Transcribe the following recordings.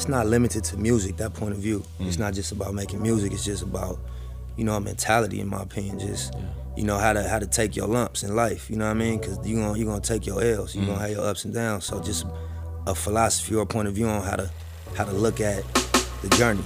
it's not limited to music. That point of view, mm. it's not just about making music. It's just about you know a mentality, in my opinion. Just yeah. you know how to how to take your lumps in life. You know what I mean? Because you gonna you gonna take your L's. You mm. gonna have your ups and downs. So just a philosophy or a point of view on how to how to look at the journey.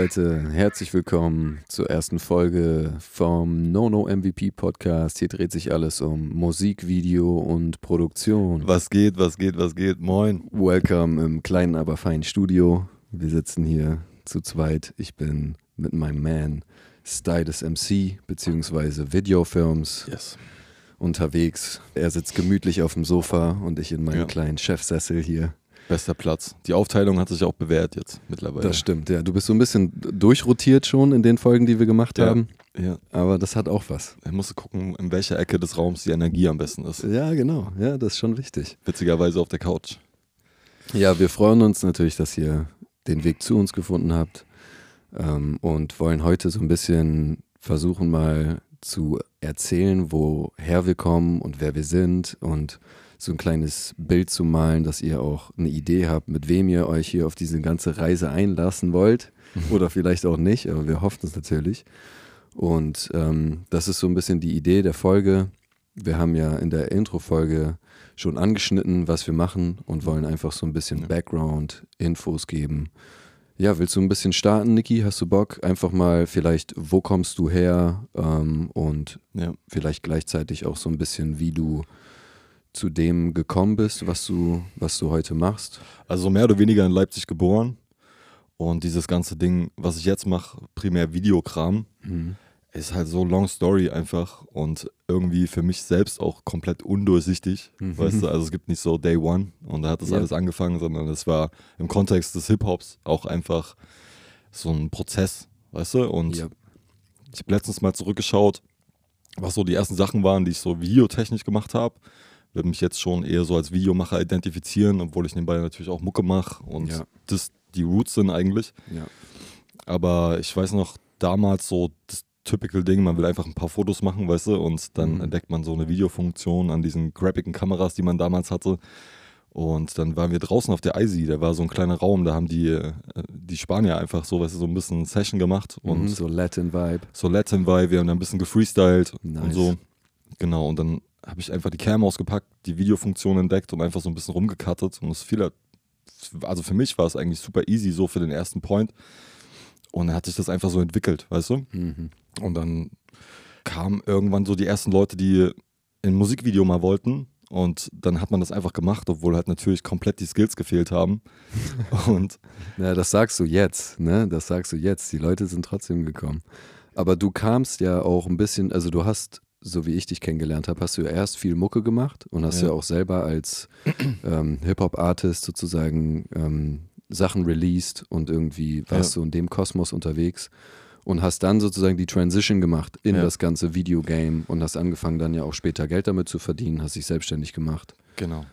Leute, herzlich willkommen zur ersten Folge vom No No MVP Podcast. Hier dreht sich alles um Musik, Video und Produktion. Was geht, was geht, was geht? Moin. Welcome im kleinen, aber feinen Studio. Wir sitzen hier zu zweit. Ich bin mit meinem Man Stylus MC bzw. Videofilms yes. unterwegs. Er sitzt gemütlich auf dem Sofa und ich in meinem ja. kleinen Chefsessel hier. Bester Platz. Die Aufteilung hat sich auch bewährt jetzt mittlerweile. Das stimmt, ja. Du bist so ein bisschen durchrotiert schon in den Folgen, die wir gemacht ja, haben. Ja. Aber das hat auch was. Ich musste gucken, in welcher Ecke des Raums die Energie am besten ist. Ja, genau. Ja, das ist schon wichtig. Witzigerweise auf der Couch. Ja, wir freuen uns natürlich, dass ihr den Weg zu uns gefunden habt ähm, und wollen heute so ein bisschen versuchen, mal zu erzählen, woher wir kommen und wer wir sind und so ein kleines Bild zu malen, dass ihr auch eine Idee habt, mit wem ihr euch hier auf diese ganze Reise einlassen wollt. Mhm. Oder vielleicht auch nicht, aber wir hoffen es natürlich. Und ähm, das ist so ein bisschen die Idee der Folge. Wir haben ja in der Intro-Folge schon angeschnitten, was wir machen und wollen einfach so ein bisschen. Background, Infos geben. Ja, willst du ein bisschen starten, Niki? Hast du Bock? Einfach mal vielleicht, wo kommst du her? Ähm, und ja. vielleicht gleichzeitig auch so ein bisschen, wie du zu dem gekommen bist, was du, was du heute machst? Also mehr oder weniger in Leipzig geboren. Und dieses ganze Ding, was ich jetzt mache, primär Videokram, mhm. ist halt so long story einfach und irgendwie für mich selbst auch komplett undurchsichtig. Mhm. Weißt du, also es gibt nicht so Day One und da hat das ja. alles angefangen, sondern es war im Kontext des Hip-Hops auch einfach so ein Prozess, weißt du? Und ja. ich habe letztens mal zurückgeschaut, was so die ersten Sachen waren, die ich so videotechnisch gemacht habe würde mich jetzt schon eher so als Videomacher identifizieren, obwohl ich nebenbei natürlich auch Mucke mache und ja. das die Roots sind eigentlich. Ja. Aber ich weiß noch, damals so das typical Ding, man will einfach ein paar Fotos machen, weißt du, und dann mhm. entdeckt man so eine Videofunktion an diesen graphigen Kameras, die man damals hatte. Und dann waren wir draußen auf der ISI, da war so ein kleiner Raum, da haben die, äh, die Spanier einfach so, weißt du, so ein bisschen Session gemacht. Und mhm, so Latin Vibe. So Latin Vibe, wir haben da ein bisschen gefreestylt nice. und so. Genau, und dann habe ich einfach die Cam ausgepackt, die Videofunktion entdeckt und einfach so ein bisschen rumgekattet. Und es fiel, also für mich war es eigentlich super easy so für den ersten Point. Und dann hat sich das einfach so entwickelt, weißt du? Mhm. Und dann kamen irgendwann so die ersten Leute, die ein Musikvideo mal wollten. Und dann hat man das einfach gemacht, obwohl halt natürlich komplett die Skills gefehlt haben. Und ja, das sagst du jetzt, ne? Das sagst du jetzt. Die Leute sind trotzdem gekommen. Aber du kamst ja auch ein bisschen, also du hast so wie ich dich kennengelernt habe, hast du ja erst viel Mucke gemacht und hast ja, ja auch selber als ähm, Hip-Hop-Artist sozusagen ähm, Sachen released und irgendwie warst ja. du in dem Kosmos unterwegs und hast dann sozusagen die Transition gemacht in ja. das ganze Videogame und hast angefangen dann ja auch später Geld damit zu verdienen, hast dich selbstständig gemacht. Genau.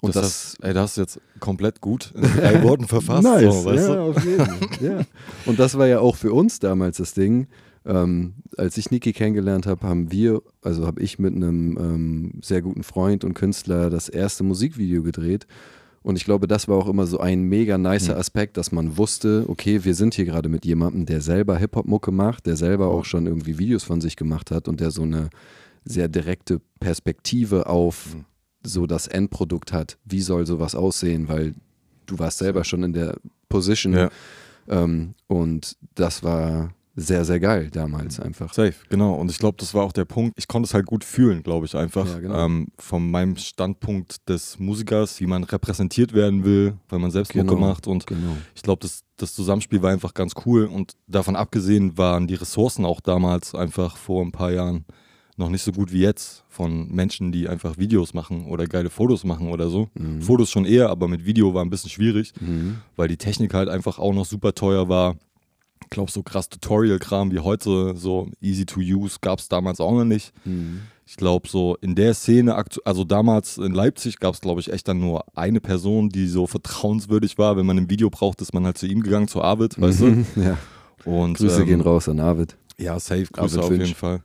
Und das, das, ey, das hast jetzt komplett gut in drei Worten verfasst. nice, so, ja, du? auf jeden Fall. ja. Und das war ja auch für uns damals das Ding. Ähm, als ich Niki kennengelernt habe, haben wir, also habe ich mit einem ähm, sehr guten Freund und Künstler das erste Musikvideo gedreht. Und ich glaube, das war auch immer so ein mega nicer mhm. Aspekt, dass man wusste, okay, wir sind hier gerade mit jemandem, der selber Hip-Hop-Mucke macht, der selber auch schon irgendwie Videos von sich gemacht hat und der so eine sehr direkte Perspektive auf mhm. so das Endprodukt hat. Wie soll sowas aussehen? Weil du warst selber schon in der Position. Ja. Ähm, und das war sehr, sehr geil damals einfach. Safe, genau. Und ich glaube, das war auch der Punkt. Ich konnte es halt gut fühlen, glaube ich, einfach. Ja, genau. ähm, von meinem Standpunkt des Musikers, wie man repräsentiert werden will, weil man selbst genau, Mucke macht. Und genau. ich glaube, das, das Zusammenspiel war einfach ganz cool. Und davon abgesehen waren die Ressourcen auch damals einfach vor ein paar Jahren noch nicht so gut wie jetzt von Menschen, die einfach Videos machen oder geile Fotos machen oder so. Mhm. Fotos schon eher, aber mit Video war ein bisschen schwierig, mhm. weil die Technik halt einfach auch noch super teuer war Ich glaube, so krass Tutorial-Kram wie heute, so easy to use, gab es damals auch noch nicht. Mhm. Ich glaube, so in der Szene, also damals in Leipzig gab es, glaube ich, echt dann nur eine Person, die so vertrauenswürdig war. Wenn man ein Video braucht, ist man halt zu ihm gegangen, zu Arvid, weißt du? Mhm. Ja. Und, Grüße ähm, gehen raus an Arvid. Ja, safe, Grüße Arvid auf Finch. jeden Fall.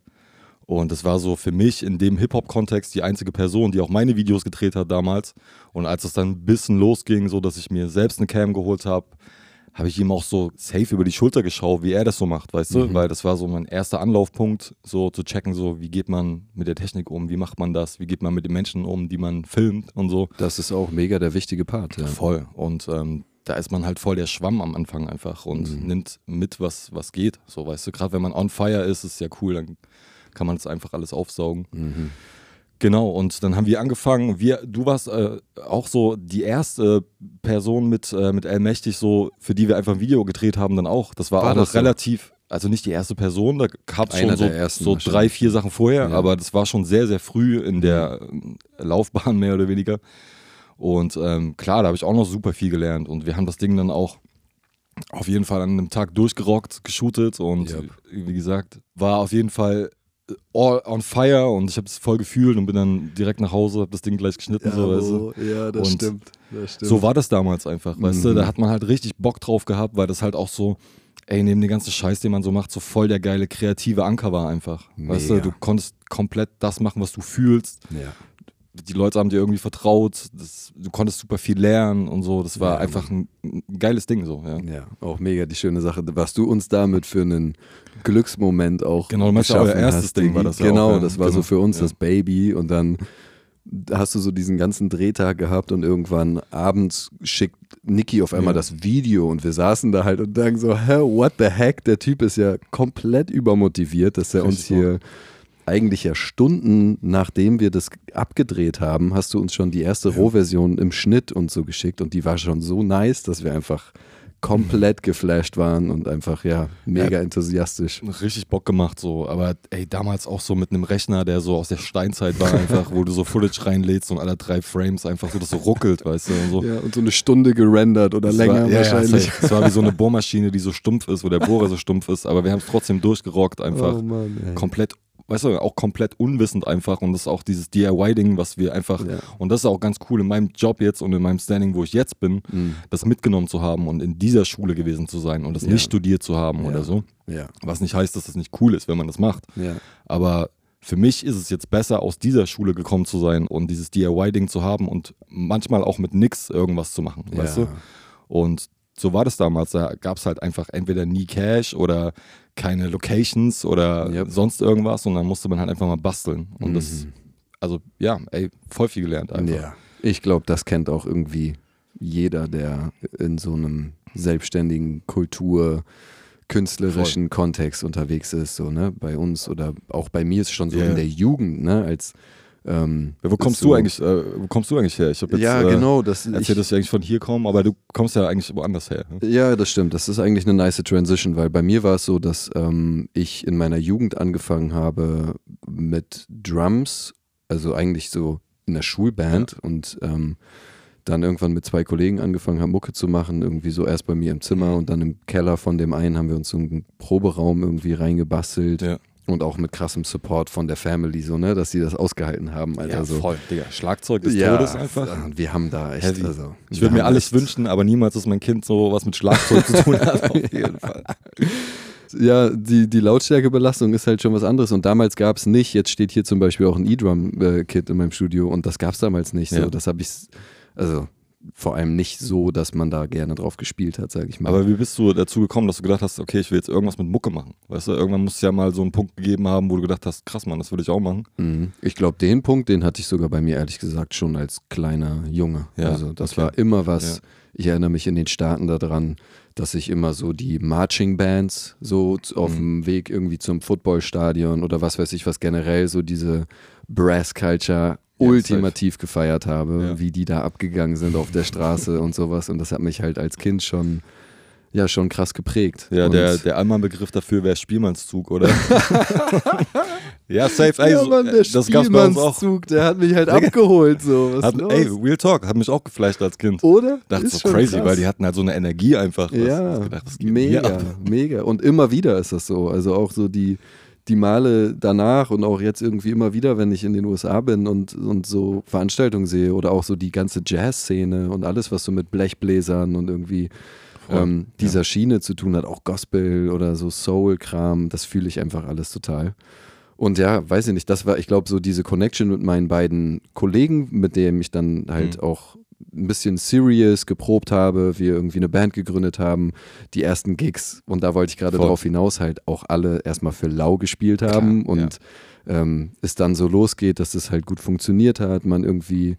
Und das war so für mich in dem Hip-Hop-Kontext die einzige Person, die auch meine Videos gedreht hat damals. Und als es dann ein bisschen losging, so dass ich mir selbst eine Cam geholt habe, habe ich ihm auch so safe über die Schulter geschaut, wie er das so macht, weißt du? Mhm. Weil das war so mein erster Anlaufpunkt, so zu checken, so wie geht man mit der Technik um, wie macht man das, wie geht man mit den Menschen um, die man filmt und so. Das ist auch mega der wichtige Part. Ja. Voll. Und ähm, da ist man halt voll der Schwamm am Anfang einfach und Mhm. nimmt mit, was, was geht. So, weißt du, gerade wenn man on fire ist, ist ja cool, dann kann man das einfach alles aufsaugen. Mhm. Genau, und dann haben wir angefangen. Wir, du warst äh, auch so die erste Person mit, äh, mit Allmächtig, so, für die wir einfach ein Video gedreht haben, dann auch. Das war, War auch das noch so? relativ, also nicht die erste Person, da gab es schon so, ersten so drei, vier Sachen vorher, Ja. aber das war schon sehr, sehr früh in der äh, Laufbahn mehr oder weniger. Und ähm, klar, da habe ich auch noch super viel gelernt und wir haben das Ding dann auch auf jeden Fall an einem Tag durchgerockt, geshootet und Yep. wie gesagt, war auf jeden Fall all on fire und ich habe es voll gefühlt und bin dann direkt nach Hause, habe das Ding gleich geschnitten. so, weißt du? ja, das Und stimmt. Das stimmt. so war das damals einfach, weißt du, Mhm. da hat man halt richtig Bock drauf gehabt, weil das halt auch so, ey, neben dem ganzen Scheiß, den man so macht, so voll der geile kreative Anker war einfach. Weißt du, Mega. du konntest komplett das machen, was du fühlst. ja. Die Leute haben dir irgendwie vertraut, das, du konntest super viel lernen und so. Das war Ja, einfach ein, ein geiles Ding so, ja. ja, auch mega die schöne Sache, was du uns damit für einen Glücksmoment auch Genau, du meinst ja, euer erstes hast, Ding war das ja Genau, auch, ja. das war so Genau. für uns das Baby und dann hast du so diesen ganzen Drehtag gehabt und irgendwann abends schickt Niki auf einmal Ja. das Video und wir saßen da halt und denken so, hä, what the heck, der Typ ist ja komplett übermotiviert, dass er uns hier eigentlich ja Stunden nachdem wir das abgedreht haben, hast du uns schon die erste Rohversion im Schnitt und so geschickt und die war schon so nice, dass wir einfach komplett geflasht waren und einfach ja mega Ja. enthusiastisch. richtig Bock gemacht so, aber ey, damals auch so mit einem Rechner, der so aus der Steinzeit war einfach, wo du so Footage reinlädst und alle drei Frames einfach so das so ruckelt, weißt du, und so. Ja, und so eine Stunde gerendert oder Das länger war, ja, wahrscheinlich. Ja, es war wie so eine Bohrmaschine, die so stumpf ist, wo der Bohrer so stumpf ist, aber wir haben es trotzdem durchgerockt einfach. Oh Mann, komplett, weißt du, auch komplett unwissend einfach und das ist auch dieses DIY-Ding, was wir einfach, Ja. und das ist auch ganz cool in meinem Job jetzt und in meinem Standing, wo ich jetzt bin, Mhm. das mitgenommen zu haben und in dieser Schule gewesen zu sein und das Ja. nicht studiert zu haben Ja. oder so. Was nicht heißt, dass das nicht cool ist, wenn man das macht. Aber für mich ist es jetzt besser, aus dieser Schule gekommen zu sein und dieses DIY-Ding zu haben und manchmal auch mit nix irgendwas zu machen, weißt du? Und so war das damals. Da gab es halt einfach entweder nie Cash oder keine Locations oder Yep. sonst irgendwas und dann musste man halt einfach mal basteln. Und das, Mhm. also ja, ey, voll viel gelernt einfach. Ja. Ich glaube, das kennt auch irgendwie jeder, der in so einem selbstständigen Kultur künstlerischen Kontext unterwegs ist, so, ne, bei uns oder auch bei mir ist schon so Ja. in der Jugend, ne, als ähm, Ja, wo kommst so, du eigentlich, äh, wo kommst du eigentlich her? Ich habe jetzt Ja, äh, genau, das erzählt, ich, dass ich eigentlich von hier komme, aber du kommst ja eigentlich woanders her. ne? Ja, das stimmt. Das ist eigentlich eine nice Transition, weil bei mir war es so, dass ähm, ich in meiner Jugend angefangen habe mit Drums, also eigentlich so in der Schulband und ähm, dann irgendwann mit zwei Kollegen angefangen habe, Mucke zu machen, irgendwie so erst bei mir im Zimmer und dann im Keller von dem einen haben wir uns so einen Proberaum irgendwie reingebastelt Ja. Und auch mit krassem Support von der Family, so, ne, dass sie das ausgehalten haben. Alter, so. voll, Digga. Schlagzeug des Ja, Todes einfach. Wir haben da echt, Heavy. also. Ich würde mir alles wünschen, aber niemals, dass mein Kind so was mit Schlagzeug zu tun hat. Auf jeden Fall. Ja, die, die Lautstärkebelastung ist halt schon was anderes. Und damals gab es nicht, jetzt steht hier zum Beispiel auch ein E-Drum-Kit in meinem Studio und das gab es damals nicht. So. Ja. Das habe ich, also vor allem nicht so, dass man da gerne drauf gespielt hat, sage ich mal. Aber wie bist du dazu gekommen, dass du gedacht hast, okay, ich will jetzt irgendwas mit Mucke machen? Weißt du, irgendwann muss es ja mal so einen Punkt gegeben haben, wo du gedacht hast, krass, Mann, das würde ich auch machen. Mhm. Ich glaube, den Punkt, den hatte ich sogar bei mir ehrlich gesagt schon als kleiner Junge. Ja, also das okay. war immer was. Ja. Ich erinnere mich in den Staaten daran, dass ich immer so die Marching Bands so auf Mhm. dem Weg irgendwie zum Footballstadion oder was weiß ich was generell so diese Brass Culture Ja, ultimativ gefeiert habe, Ja. wie die da abgegangen sind auf der Straße und sowas und das hat mich halt als Kind schon ja schon krass geprägt. Ja, und der, der Allmann-Begriff dafür wäre Spielmannszug, oder? Ja, safe, ey, ja, Mann, der das gab's bei uns auch. Spielmannszug, der hat mich halt abgeholt. So. Was Hat, los? ey, Real Talk, hat mich auch geflasht als Kind. Oder? Dachte Ist so crazy, krass. weil die hatten halt so eine Energie einfach. Was, Ja, gedacht, mega, mega. Und immer wieder ist das so. Also auch so die, die Male danach und auch jetzt irgendwie immer wieder, wenn ich in den USA bin und, und so Veranstaltungen sehe oder auch so die ganze Jazz-Szene und alles, was so mit Blechbläsern und irgendwie ähm, dieser Schiene zu tun hat, auch Gospel oder so Soul-Kram, das fühle ich einfach alles total. Und ja, weiß ich nicht, das war, ich glaube, so diese Connection mit meinen beiden Kollegen, mit denen ich dann halt Mhm. auch ein bisschen serious geprobt habe, wir irgendwie eine Band gegründet haben, die ersten Gigs, und da wollte ich gerade drauf hinaus, halt auch alle erstmal für lau gespielt haben Klar, und ähm, es dann so losgeht, dass es halt gut funktioniert hat, man irgendwie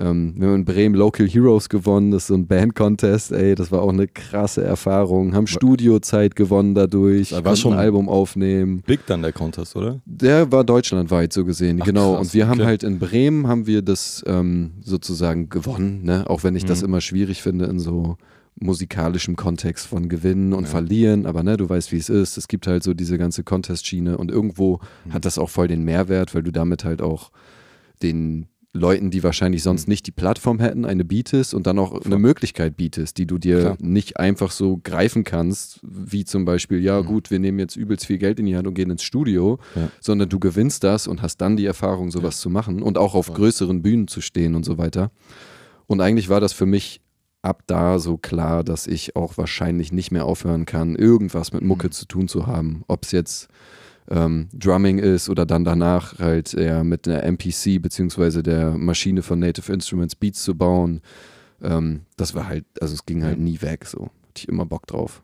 ähm, wir haben in Bremen Local Heroes gewonnen, das ist so ein Band-Contest, ey, das war auch eine krasse Erfahrung. Haben Studiozeit gewonnen dadurch, Da war schon- ein Album aufnehmen. Big dann der Contest, oder? Der war deutschlandweit so gesehen, Ach, genau. krass, und wir haben okay. halt in Bremen haben wir das ähm, sozusagen gewonnen, ne? Auch wenn ich das Mhm. immer schwierig finde in so musikalischem Kontext von Gewinnen und Ja. Verlieren, aber ne, du weißt, wie es ist. Es gibt halt so diese ganze Contest-Schiene und irgendwo Mhm. hat das auch voll den Mehrwert, weil du damit halt auch den Leuten, die wahrscheinlich sonst nicht die Plattform hätten, eine bietest und dann auch eine. Möglichkeit bietest, die du dir Klar. nicht einfach so greifen kannst, wie zum Beispiel, ja Mhm. gut, wir nehmen jetzt übelst viel Geld in die Hand und gehen ins Studio, Ja. sondern du gewinnst das und hast dann die Erfahrung, sowas zu machen und auch auf größeren Bühnen zu stehen und so weiter. Und eigentlich war das für mich ab da so klar, dass ich auch wahrscheinlich nicht mehr aufhören kann, irgendwas mit Mucke Mhm. zu tun zu haben. Ob es jetzt ähm, Drumming ist oder dann danach halt eher mit einer MPC beziehungsweise der Maschine von Native Instruments Beats zu bauen. Ähm, das war halt, also es ging halt nie weg so. Hatte ich immer Bock drauf.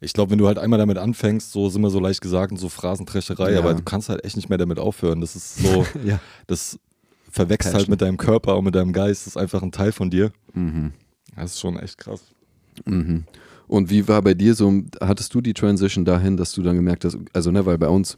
Ich glaube, wenn du halt einmal damit anfängst, so sind wir so leicht gesagt und so Phrasenträscherei, Ja. aber du kannst halt echt nicht mehr damit aufhören. Das ist so, Ja. das verwächst halt mit deinem Körper und mit deinem Geist. Das ist einfach ein Teil von dir. Mhm. Das ist schon echt krass. Mhm. Und wie war bei dir so, hattest du die Transition dahin, dass du dann gemerkt hast, also ne, weil bei uns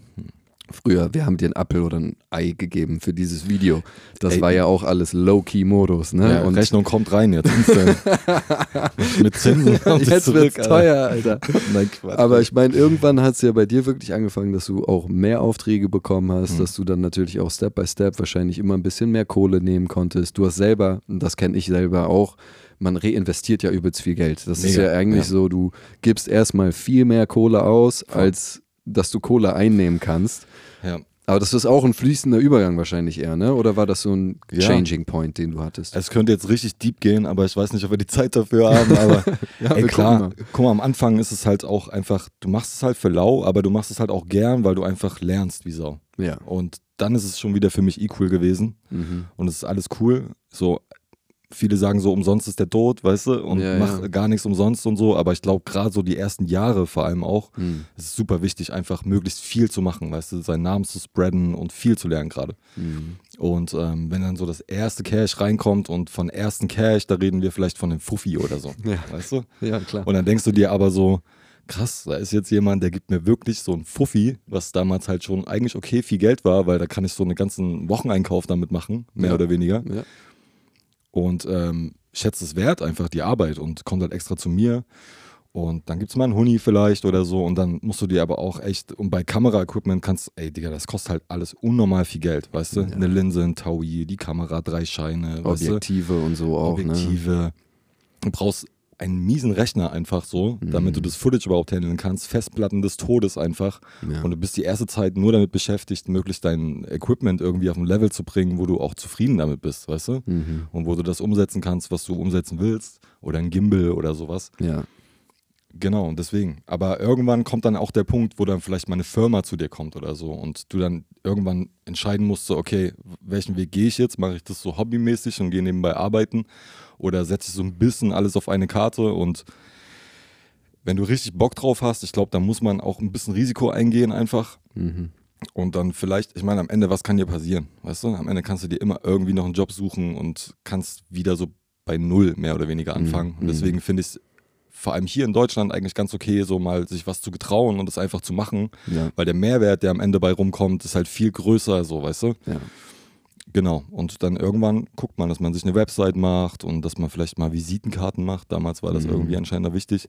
früher, wir haben dir einen Apfel oder ein Ei gegeben für dieses Video. Das Ey. war ja auch alles Low-Key-Modus, ne? Ja, und Rechnung kommt rein jetzt. mit Zinsen. kommt jetzt zurück, wird's teuer, Alter. Nein, Quatsch. Aber ich meine, irgendwann hat es ja bei dir wirklich angefangen, dass du auch mehr Aufträge bekommen hast, Mhm. dass du dann natürlich auch Step by Step wahrscheinlich immer ein bisschen mehr Kohle nehmen konntest. Du hast selber, und das kenne ich selber auch, man reinvestiert ja übelst viel Geld. Das ist Mega, ja eigentlich ja. so, du gibst erstmal viel mehr Kohle aus, Voll. als dass du Kohle einnehmen kannst. ja. Aber das ist auch ein fließender Übergang wahrscheinlich eher, ne? Oder war das so ein Ja. Changing Point, den du hattest? Es könnte jetzt richtig deep gehen, aber ich weiß nicht, ob wir die Zeit dafür haben. Aber ja, ey, klar, guck mal, am Anfang ist es halt auch einfach, du machst es halt für lau, aber du machst es halt auch gern, weil du einfach lernst wie Sau. Ja. Und dann ist es schon wieder für mich equal gewesen Mhm. und es ist alles cool. So, viele sagen so, umsonst ist der Tod, weißt du, und Ja, mach ja. gar nichts umsonst und so, aber ich glaube, gerade so die ersten Jahre vor allem auch, Mhm. es ist super wichtig, einfach möglichst viel zu machen, weißt du, seinen Namen zu spreaden und viel zu lernen gerade. Mhm. Und ähm, wenn dann so das erste Cash reinkommt und von ersten Cash, da reden wir vielleicht von einem Fuffi oder so, Ja. weißt du? ja, klar. Und dann denkst du dir aber so, krass, da ist jetzt jemand, der gibt mir wirklich so ein Fuffi, was damals halt schon eigentlich okay viel Geld war, weil da kann ich so einen ganzen Wocheneinkauf damit machen, mehr Ja. oder weniger. Ja. Und ähm, schätzt es wert, einfach die Arbeit und kommt halt extra zu mir. Und dann gibt es mal einen Huni vielleicht oder so. Und dann musst du dir aber auch echt, und bei Kameraequipment kannst, ey Digga, das kostet halt alles unnormal viel Geld, weißt du? Ja. Eine Linse, ein Taui, die Kamera, drei Scheine, weißt du? Objektive und so auch, ne? Objektive. Du brauchst einen miesen Rechner einfach so, damit du das Footage überhaupt handeln kannst. Festplatten des Todes einfach. Ja. Und du bist die erste Zeit nur damit beschäftigt, möglichst dein Equipment irgendwie auf ein Level zu bringen, wo du auch zufrieden damit bist, weißt du? Mhm. Und wo du das umsetzen kannst, was du umsetzen willst. Oder ein Gimbal oder sowas. Ja. Genau, und deswegen. Aber irgendwann kommt dann auch der Punkt, wo dann vielleicht mal eine Firma zu dir kommt oder so und du dann irgendwann entscheiden musst, so, okay, welchen Weg gehe ich jetzt? Mache ich das so hobbymäßig und gehe nebenbei arbeiten oder setze ich so ein bisschen alles auf eine Karte und wenn du richtig Bock drauf hast, ich glaube, da muss man auch ein bisschen Risiko eingehen einfach. Mhm. Und dann vielleicht, ich meine, am Ende, was kann dir passieren? Weißt du, am Ende kannst du dir immer irgendwie noch einen Job suchen und kannst wieder so bei Null mehr oder weniger anfangen. Mhm. Und deswegen finde ich es vor allem hier in Deutschland eigentlich ganz okay, so mal sich was zu getrauen und es einfach zu machen. Ja. Weil der Mehrwert, der am Ende bei rumkommt, ist halt viel größer, so, weißt du? Ja. Genau. Und dann irgendwann guckt man, dass man sich eine Website macht und dass man vielleicht mal Visitenkarten macht. Damals war das Mhm. irgendwie anscheinend wichtig.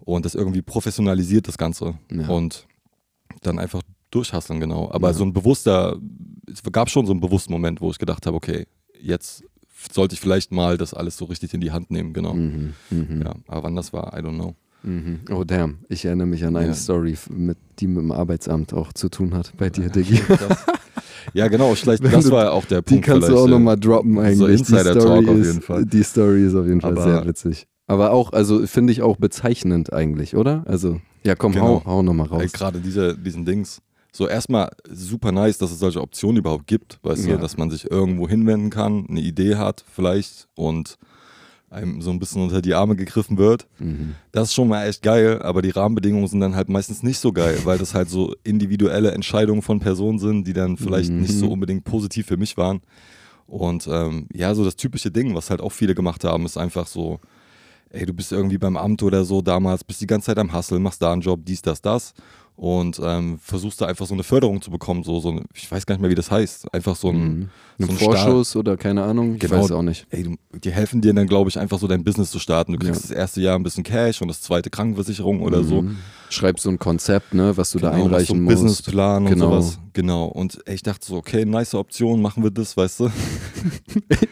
Und das irgendwie professionalisiert, das Ganze. Ja. Und dann einfach durchhasseln, genau. Aber Ja. so ein bewusster, es gab schon so einen bewussten Moment, wo ich gedacht habe, okay, jetzt sollte ich vielleicht mal das alles so richtig in die Hand nehmen, genau. Mhm. Mhm. Ja, aber wann das war, I don't know. Mhm. Oh damn, ich erinnere mich an eine Ja. Story, mit, die mit dem Arbeitsamt auch zu tun hat bei dir, Diggi. Ja, genau, vielleicht, Wenn das du- war auch der Die Punkt. kannst du auch äh, nochmal droppen eigentlich. so die Insider-Talk Story auf ist, jeden Fall. Die Story ist auf jeden Fall Aber- sehr witzig. Aber auch, also finde ich auch bezeichnend eigentlich, oder? Also, ja komm, Genau. hau, hau nochmal raus. Gerade diese, diesen Dings. So erstmal super nice, dass es solche Optionen überhaupt gibt, weißt Ja. du, dass man sich irgendwo hinwenden kann, eine Idee hat vielleicht und einem so ein bisschen unter die Arme gegriffen wird. Mhm. Das ist schon mal echt geil, aber die Rahmenbedingungen sind dann halt meistens nicht so geil, weil das halt so individuelle Entscheidungen von Personen sind, die dann vielleicht nicht so Mhm. unbedingt positiv für mich waren. Und ähm, ja, so das typische Ding, was halt auch viele gemacht haben, ist einfach so, ey, du bist irgendwie beim Amt oder so damals, bist die ganze Zeit am Hustle, machst da einen Job, dies, das, das und ähm, versuchst da einfach so eine Förderung zu bekommen, so, so eine, ich weiß gar nicht mehr, wie das heißt, einfach so ein, Mhm. so Ein ein Staat- Vorschuss oder keine Ahnung, ich Genau. weiß auch nicht. ey, die helfen dir dann, glaube ich, einfach so dein Business zu starten. Du kriegst Ja. das erste Jahr ein bisschen Cash und das zweite Krankenversicherung oder so. Mhm. Schreibst so ein Konzept, ne, was du da Genau, so einreichen einen musst. Businessplan Genau. und sowas. Genau. Und ey, ich dachte so, okay, nice Option, machen wir das, weißt du?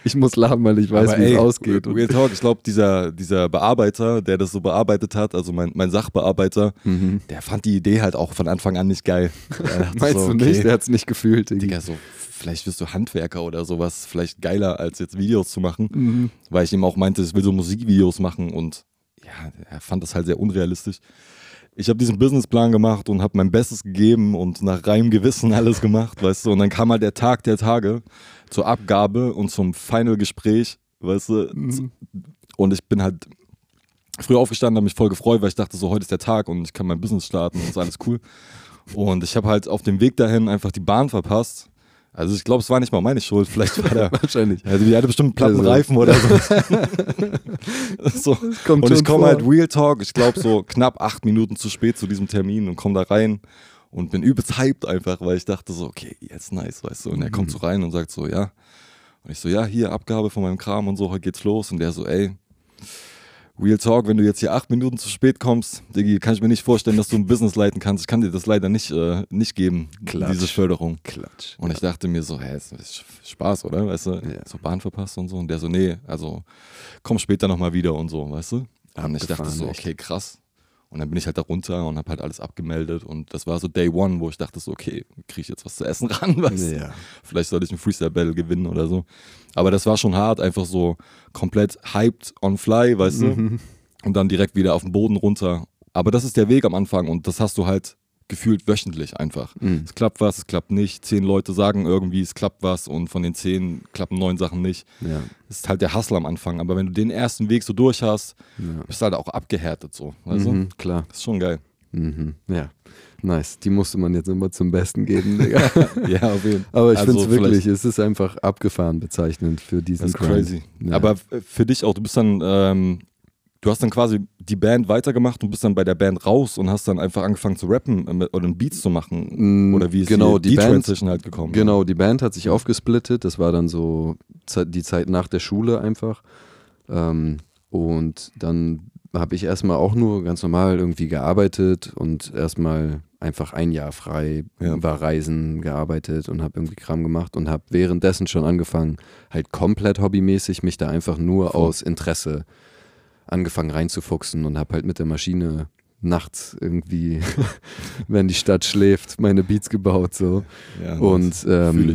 Ich muss lachen, weil ich weiß, wie es ausgeht. Real Talk, ich glaube, dieser, dieser Bearbeiter, der das so bearbeitet hat, also mein, mein Sachbearbeiter, Mhm. der fand die Idee halt auch von Anfang an nicht geil. Dachte Meinst so, du okay, nicht? Der hat es nicht gefühlt. Digga, so, vielleicht wirst du Handwerker oder sowas, vielleicht geiler als jetzt Videos zu machen. Mhm. weil ich ihm auch meinte, ich will so Musikvideos machen und ja, er fand das halt sehr unrealistisch. Ich habe diesen Businessplan gemacht und habe mein Bestes gegeben und nach reinem Gewissen alles gemacht, weißt du. Und dann kam halt der Tag der Tage zur Abgabe und zum Final-Gespräch, weißt du. Mhm. Und ich bin halt früh aufgestanden, habe mich voll gefreut, weil ich dachte, so heute ist der Tag und ich kann mein Business starten und ist alles cool. Und ich habe halt auf dem Weg dahin einfach die Bahn verpasst. Also ich glaube, es war nicht mal meine Schuld. Vielleicht war der Wahrscheinlich. also die hatte bestimmt einen platten Also- Reifen oder so. so. kommt Und ich komme halt Real Talk, ich glaube so knapp acht Minuten zu spät zu diesem Termin und komme da rein und bin übelst hyped einfach, weil ich dachte so, okay, jetzt nice, weißt du. Und er Mhm. kommt so rein und sagt so, ja. Und ich so, ja, hier Abgabe von meinem Kram und so, heute geht's los. Und der so, ey, Real Talk, wenn du jetzt hier acht Minuten zu spät kommst, Diggi, kann ich mir nicht vorstellen, dass du ein Business leiten kannst. Ich kann dir das leider nicht, äh, nicht geben, Klatsch. diese Förderung. Klatsch. Und ich dachte mir so, hä, ist ist Spaß, oder? Weißt du, Ja. so Bahn verpasst und so. Und der so, nee, also komm später nochmal wieder und so, weißt du? Und ich dachte so, okay, krass. Und dann bin ich halt da runter und habe halt alles abgemeldet. Und das war so Day One, wo ich dachte so, okay, kriege ich jetzt was zu essen ran, weißt du? Ja. Vielleicht sollte ich ein Freestyle-Battle gewinnen oder so. Aber das war schon hart, einfach so komplett hyped on fly, weißt du? Mhm. Und dann direkt wieder auf den Boden runter. Aber das ist der Weg am Anfang und das hast du halt gefühlt wöchentlich einfach. Mhm. Es klappt was, es klappt nicht. Zehn Leute sagen irgendwie, es klappt was und von den zehn klappen neun Sachen nicht. Ja. Das ist halt der Hustle am Anfang. Aber wenn du den ersten Weg so durch hast, Ja. bist du halt auch abgehärtet so. Du? Mhm, klar. Das ist schon geil. Mhm. Ja. Nice. Die musste man jetzt immer zum Besten geben, Digga. ja, auf jeden Fall. Aber ich Also finde es wirklich, es ist einfach abgefahren bezeichnend für diesen Das ist Grind. crazy. Ja. Aber für dich auch, du bist dann, ähm, du hast dann quasi die Band weitergemacht und bist dann bei der Band raus und hast dann einfach angefangen zu rappen äh, oder Beats zu machen. Mm, Oder wie ist genau, die, die Band- Transition halt gekommen? Genau, die Band hat sich aufgesplittet. Das war dann so die Zeit nach der Schule einfach. Ähm, und dann habe ich erstmal auch nur ganz normal irgendwie gearbeitet und erstmal einfach ein Jahr frei, Ja. war reisen, gearbeitet und habe irgendwie Kram gemacht und habe währenddessen schon angefangen, halt komplett hobbymäßig mich da einfach nur Voll. aus Interesse angefangen reinzufuchsen und habe halt mit der Maschine nachts irgendwie, wenn die Stadt schläft, meine Beats gebaut so. Ja. Und ähm,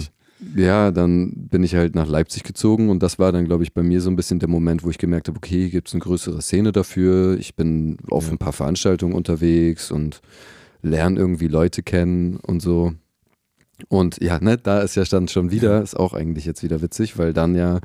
ja, dann bin ich halt nach Leipzig gezogen und das war dann, glaube ich, bei mir so ein bisschen der Moment, wo ich gemerkt habe, okay, hier gibt es eine größere Szene dafür. Ich bin auf Ja. ein paar Veranstaltungen unterwegs und lerne irgendwie Leute kennen und so. Und ja, ne, da ist ja dann schon wieder, ist auch eigentlich jetzt wieder witzig, weil dann ja,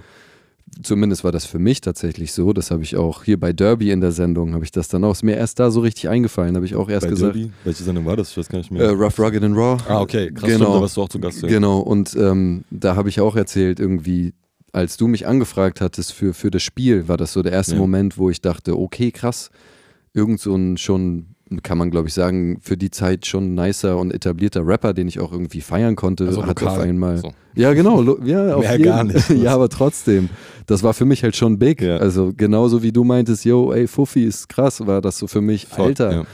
zumindest war das für mich tatsächlich so, das habe ich auch hier bei Derby in der Sendung, habe ich das dann auch, ist mir erst da so richtig eingefallen, habe ich auch erst Bei gesagt. Derby? Welche Sendung war das? Ich weiß gar nicht mehr. Äh, Rough, Rugged and Raw. ah, okay. Krass, genau. stimmt, da warst du auch zu Gast. Ja. Genau, und ähm, da habe ich auch erzählt, irgendwie, als du mich angefragt hattest für, für das Spiel, war das so der erste Ja. Moment, wo ich dachte, okay, krass, irgend so ein schon, kann man glaube ich sagen, für die Zeit schon nicer und etablierter Rapper, den ich auch irgendwie feiern konnte, Also hat auf lokal. einmal. So. Ja, genau, ja, auf Mehr jeden gar nicht. ja, aber trotzdem, das war für mich halt schon big. Ja. Also genauso wie du meintest, yo, ey, Fuffi ist krass, war das so für mich, Voll, Alter, Ja.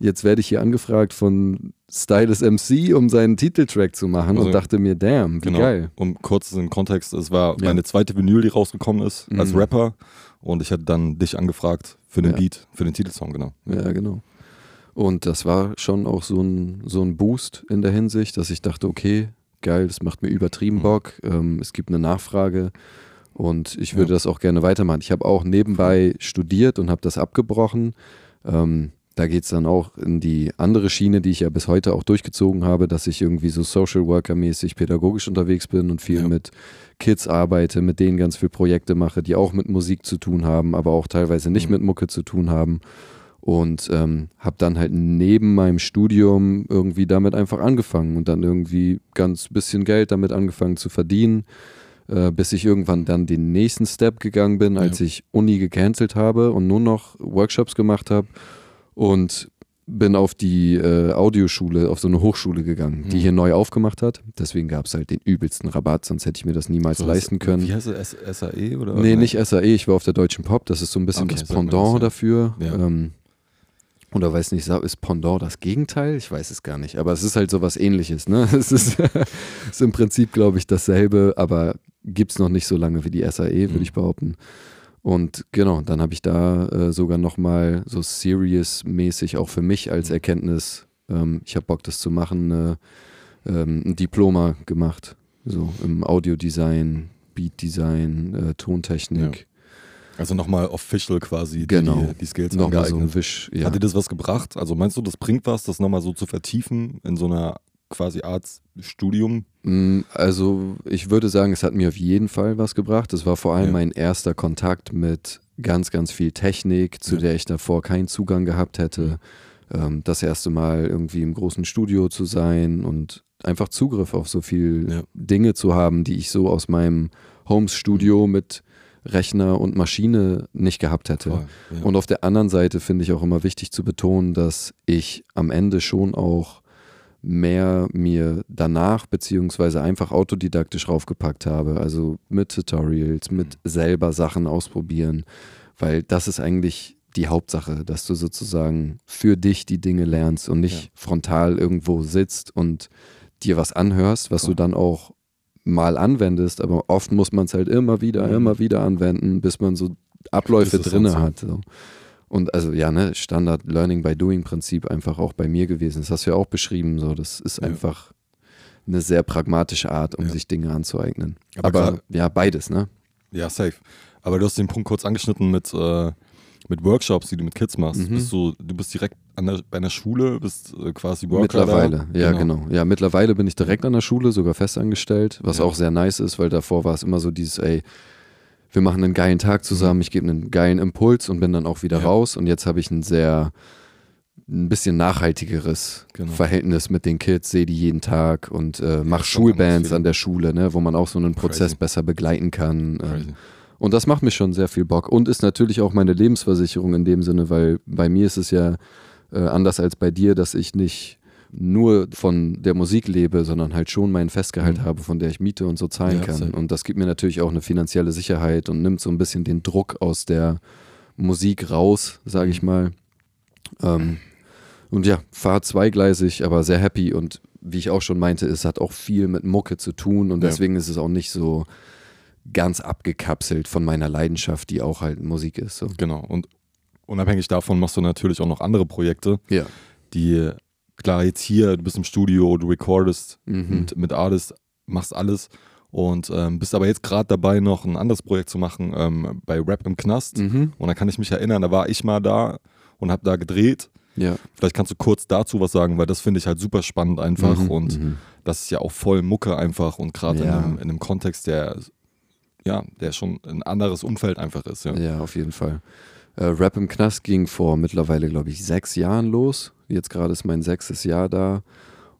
jetzt werde ich hier angefragt von Stylus MC, um seinen Titeltrack zu machen Also- und dachte mir, damn, wie Genau. geil. Um kurz den Kontext, es war Ja. meine zweite Vinyl, die rausgekommen ist, als Mhm. Rapper. Und ich hatte dann dich angefragt für den. Beat, für den Titelsong, genau. Ja, genau. Und das war schon auch so ein, so ein Boost in der Hinsicht, dass ich dachte, okay, geil, das macht mir übertrieben Mhm. Bock. Ähm, es gibt eine Nachfrage und ich würde Ja. das auch gerne weitermachen. Ich habe auch nebenbei studiert und habe das abgebrochen. Ähm, da geht es dann auch in die andere Schiene, die ich ja bis heute auch durchgezogen habe, dass ich irgendwie so Social Worker-mäßig pädagogisch unterwegs bin und viel Ja. mit Kids arbeite, mit denen ganz viele Projekte mache, die auch mit Musik zu tun haben, aber auch teilweise nicht Mhm. mit Mucke zu tun haben. Und ähm, habe dann halt neben meinem Studium irgendwie damit einfach angefangen und dann irgendwie ganz bisschen Geld damit angefangen zu verdienen, äh, bis ich irgendwann dann den nächsten Step gegangen bin, als Ja. ich Uni gecancelt habe und nur noch Workshops gemacht habe und bin auf die äh, Audioschule, auf so eine Hochschule gegangen, die Mhm. hier neu aufgemacht hat. Deswegen gab es halt den übelsten Rabatt, sonst hätte ich mir das niemals So, leisten können. Wie heißt es? SAE oder? Nee, nicht SAE, ich war auf der Deutschen Pop, das ist so ein bisschen Okay, das Pendant das, ja. dafür. Ja. Ähm, oder weiß nicht, ist Pendant das Gegenteil? Ich weiß es gar nicht, aber es ist halt so was ähnliches. Ne? Es ist, ist im Prinzip, glaube ich, dasselbe, aber gibt es noch nicht so lange wie die SAE, würde Mhm. ich behaupten. Und genau, dann habe ich da äh, sogar nochmal so serious-mäßig auch für mich als Mhm. Erkenntnis, ähm, ich habe Bock, das zu machen, äh, ähm, ein Diploma gemacht. So im Audiodesign, Beatdesign, äh, Tontechnik. Also nochmal official quasi Genau. die, die Skills Nochmal so ein Wisch. Ja. Hat dir das was gebracht? Also meinst du, das bringt was, das nochmal so zu vertiefen in so einer quasi Art Studium? Mm, Also ich würde sagen, es hat mir auf jeden Fall was gebracht. Es war vor allem Ja. mein erster Kontakt mit ganz, ganz viel Technik, zu Ja. der ich davor keinen Zugang gehabt hätte. Ähm, das erste Mal irgendwie im großen Studio zu sein und einfach Zugriff auf so viel Ja. Dinge zu haben, die ich so aus meinem Homes-Studio mit Rechner und Maschine nicht gehabt hätte. Voll, ja. Und auf der anderen Seite finde ich auch immer wichtig zu betonen, dass ich am Ende schon auch mehr mir danach beziehungsweise einfach autodidaktisch raufgepackt habe. Also mit Tutorials, mit selber Sachen ausprobieren, weil das ist eigentlich die Hauptsache, dass du sozusagen für dich die Dinge lernst und nicht Ja. frontal irgendwo sitzt und dir was anhörst, was Voll. du dann auch mal anwendest, aber oft muss man es halt immer wieder, Mhm. immer wieder anwenden, bis man so Abläufe drinne so- hat. So. Und also ja, ne, Standard Learning by Doing Prinzip einfach auch bei mir gewesen. Das hast du ja auch beschrieben. So, das ist Ja. einfach eine sehr pragmatische Art, um Ja. sich Dinge anzueignen. Aber Aber, klar- ja, beides, ne? Ja, safe. Aber du hast den Punkt kurz angeschnitten mit, äh, mit Workshops, die du mit Kids machst. Mhm. Bist du, du bist direkt an der, bei einer Schule, bist äh, quasi Worker Mittlerweile, ja, genau. Ja, mittlerweile bin ich direkt an der Schule, sogar festangestellt, was Ja. auch sehr nice ist, weil davor war es immer so dieses, ey, wir machen einen geilen Tag zusammen, ich gebe einen geilen Impuls und bin dann auch wieder Mhm. Ja. raus. Und jetzt habe ich ein sehr, ein bisschen nachhaltigeres Genau. Verhältnis mit den Kids, sehe die jeden Tag und äh, mache Schulbands an der Schule, ne, wo man auch so einen Prozess Crazy. besser begleiten kann. Crazy. Und das macht mir schon sehr viel Bock und ist natürlich auch meine Lebensversicherung in dem Sinne, weil bei mir ist es ja äh, anders als bei dir, dass ich nicht nur von der Musik lebe, sondern halt schon meinen Festgehalt Mhm. habe, von der ich Miete und so zahlen Ja, kann. safe. Und das gibt mir natürlich auch eine finanzielle Sicherheit und nimmt so ein bisschen den Druck aus der Musik raus, sage ich Mhm. mal. Ähm, und ja, fahr zweigleisig, aber sehr happy und wie ich auch schon meinte, es hat auch viel mit Mucke zu tun und Ja. deswegen ist es auch nicht so ganz abgekapselt von meiner Leidenschaft, die auch halt Musik ist. So. Genau. Und unabhängig davon machst du natürlich auch noch andere Projekte, Ja. die, klar, jetzt hier, du bist im Studio, du recordest Mhm. mit, mit Artists, machst alles und ähm, bist aber jetzt gerade dabei, noch ein anderes Projekt zu machen ähm, bei Rap im Knast. Mhm. Und da kann ich mich erinnern, da war ich mal da und habe da gedreht. Ja. Vielleicht kannst du kurz dazu was sagen, weil das finde ich halt super spannend einfach Mhm, und mhm. das ist ja auch voll Mucke einfach und gerade Ja. in, in einem Kontext, der ja, der schon ein anderes Umfeld einfach ist. Ja. Ja, auf jeden Fall. Äh, Rap im Knast ging vor mittlerweile, glaube ich, sechs Jahren los. Jetzt gerade ist mein sechstes Jahr da.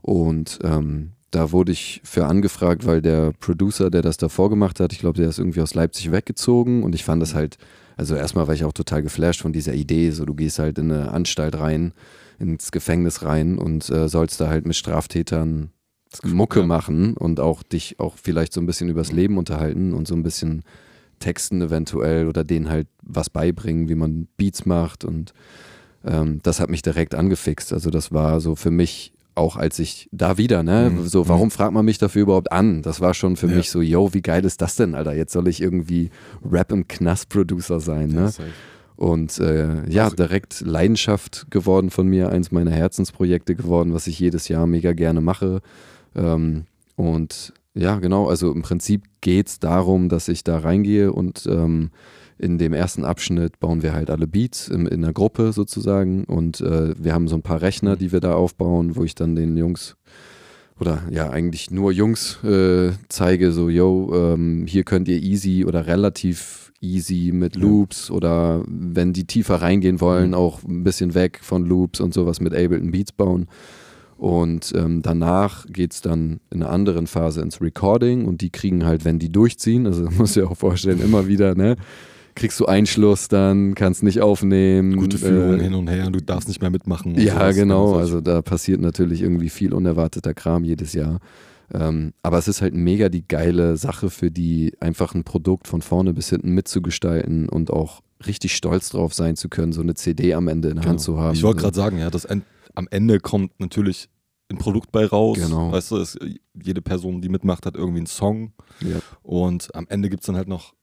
Und ähm, da wurde ich für angefragt, weil der Producer, der das davor gemacht hat, ich glaube, der ist irgendwie aus Leipzig weggezogen. Und ich fand das halt, also erstmal war ich auch total geflasht von dieser Idee. So, du gehst halt in eine Anstalt rein, ins Gefängnis rein und äh, sollst da halt mit Straftätern Mucke machen und auch dich auch vielleicht so ein bisschen übers Leben unterhalten und so ein bisschen texten eventuell oder denen halt was beibringen, wie man Beats macht und ähm, das hat mich direkt angefixt. Also das war so für mich auch als ich da wieder, ne, Mhm. so, warum fragt man mich dafür überhaupt an? Das war schon für Ja. mich so, yo, wie geil ist das denn, Alter? Jetzt soll ich irgendwie Rap im Knast-Producer sein, ne? Und äh, ja, Also- direkt Leidenschaft geworden von mir, eins meiner Herzensprojekte geworden, was ich jedes Jahr mega gerne mache. Ähm, und ja, genau, also im Prinzip geht es darum, dass ich da reingehe und ähm, in dem ersten Abschnitt bauen wir halt alle Beats in, in einer Gruppe sozusagen. Und äh, wir haben so ein paar Rechner, die wir da aufbauen, wo ich dann den Jungs oder ja eigentlich nur Jungs äh, zeige, so yo, ähm, hier könnt ihr easy oder relativ easy mit Loops oder wenn die tiefer reingehen wollen, auch ein bisschen weg von Loops und sowas mit Ableton Beats bauen. Und ähm, danach geht es dann in einer anderen Phase ins Recording und die kriegen halt, wenn die durchziehen, also muss ich auch vorstellen, immer wieder, ne? Kriegst du Einschluss dann, kannst nicht aufnehmen. Gute Führung äh, hin und her, du darfst nicht mehr mitmachen. ja, genau. Also, Also da passiert natürlich irgendwie viel unerwarteter Kram jedes Jahr. Ähm, aber es ist halt mega die geile Sache für die, einfach ein Produkt von vorne bis hinten mitzugestalten und auch richtig stolz drauf sein zu können, so eine CD am Ende in der Hand genau. zu haben. Ich wollte So. gerade sagen, ja, das End, am Ende kommt natürlich ein Produkt bei raus. Genau. Weißt du, es, jede Person, die mitmacht, hat irgendwie einen Song. Ja. Und am Ende gibt es dann halt noch,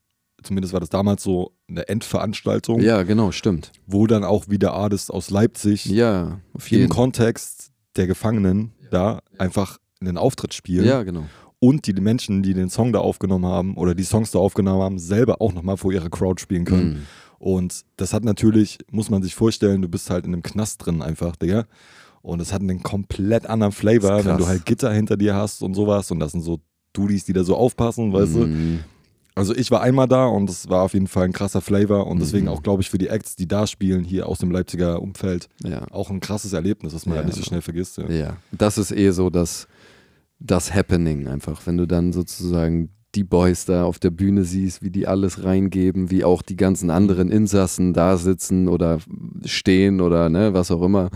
zumindest war das damals so, eine Endveranstaltung, ja, genau, stimmt. wo dann auch wieder Artists aus Leipzig Ja, auf im jeden Kontext der Gefangenen da einfach einen Auftritt spielen. Ja, genau. Und die Menschen, die den Song da aufgenommen haben oder die Songs da aufgenommen haben, selber auch nochmal vor ihrer Crowd spielen können. Mhm. Und das hat natürlich, muss man sich vorstellen, du bist halt in einem Knast drin einfach, Digga. Und es hat einen komplett anderen Flavor, wenn du halt Gitter hinter dir hast und sowas. Und das sind so Dudis, die da so aufpassen, weißt du. Mhm. Also ich war einmal da und es war auf jeden Fall ein krasser Flavor. Und deswegen Mhm. auch, glaube ich, für die Acts, die da spielen, hier aus dem Leipziger Umfeld, Ja. auch ein krasses Erlebnis, was man Ja. halt nicht so schnell vergisst. Ja. Ja, das ist eh so das, das Happening einfach, wenn du dann sozusagen die Boys da auf der Bühne siehst, wie die alles reingeben, wie auch die ganzen anderen Insassen da sitzen oder stehen oder ne, was auch immer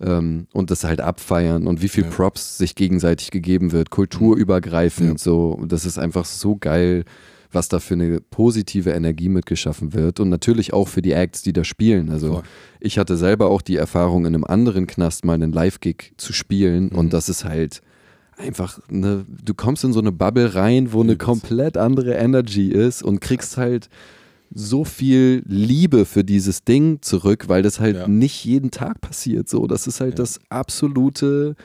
ähm, und das halt abfeiern und wie viel Ja. Props sich gegenseitig gegeben wird, kulturübergreifend Ja. so, das ist einfach so geil, was da für eine positive Energie mitgeschaffen wird und natürlich auch für die Acts, die da spielen, also Voll. ich hatte selber auch die Erfahrung, in einem anderen Knast mal einen Live-Gig zu spielen Mhm. und das ist halt einfach, ne, du kommst in so eine Bubble rein, wo eine komplett andere Energy ist und kriegst halt so viel Liebe für dieses Ding zurück, weil das halt Ja. nicht jeden Tag passiert. So, das ist halt Ja. das absolute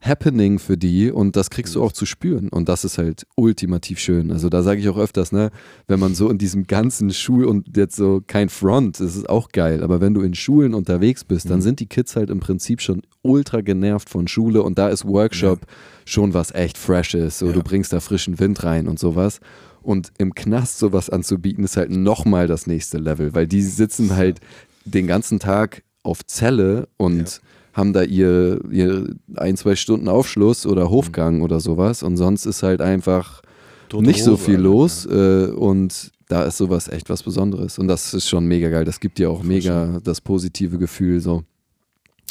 Happening für die und das kriegst du auch zu spüren. Und das ist halt ultimativ schön. Also da sage ich auch öfters, ne, wenn man so in diesem ganzen Schul und jetzt so kein Front, das ist auch geil, aber wenn du in Schulen unterwegs bist, dann Mhm. sind die Kids halt im Prinzip schon ultra genervt von Schule. Und da ist Workshop schon was echt Freshes, so Ja. du bringst da frischen Wind rein und sowas. Und im Knast sowas anzubieten, ist halt nochmal das nächste Level, weil die sitzen halt den ganzen Tag auf Zelle und haben da ihr, ihr ein, zwei Stunden Aufschluss oder Hofgang oder sowas und sonst ist halt einfach Tote nicht so Hose, viel Alter. los äh, und da ist sowas echt was Besonderes und das ist schon mega geil. Das gibt dir auch mega das positive Gefühl so.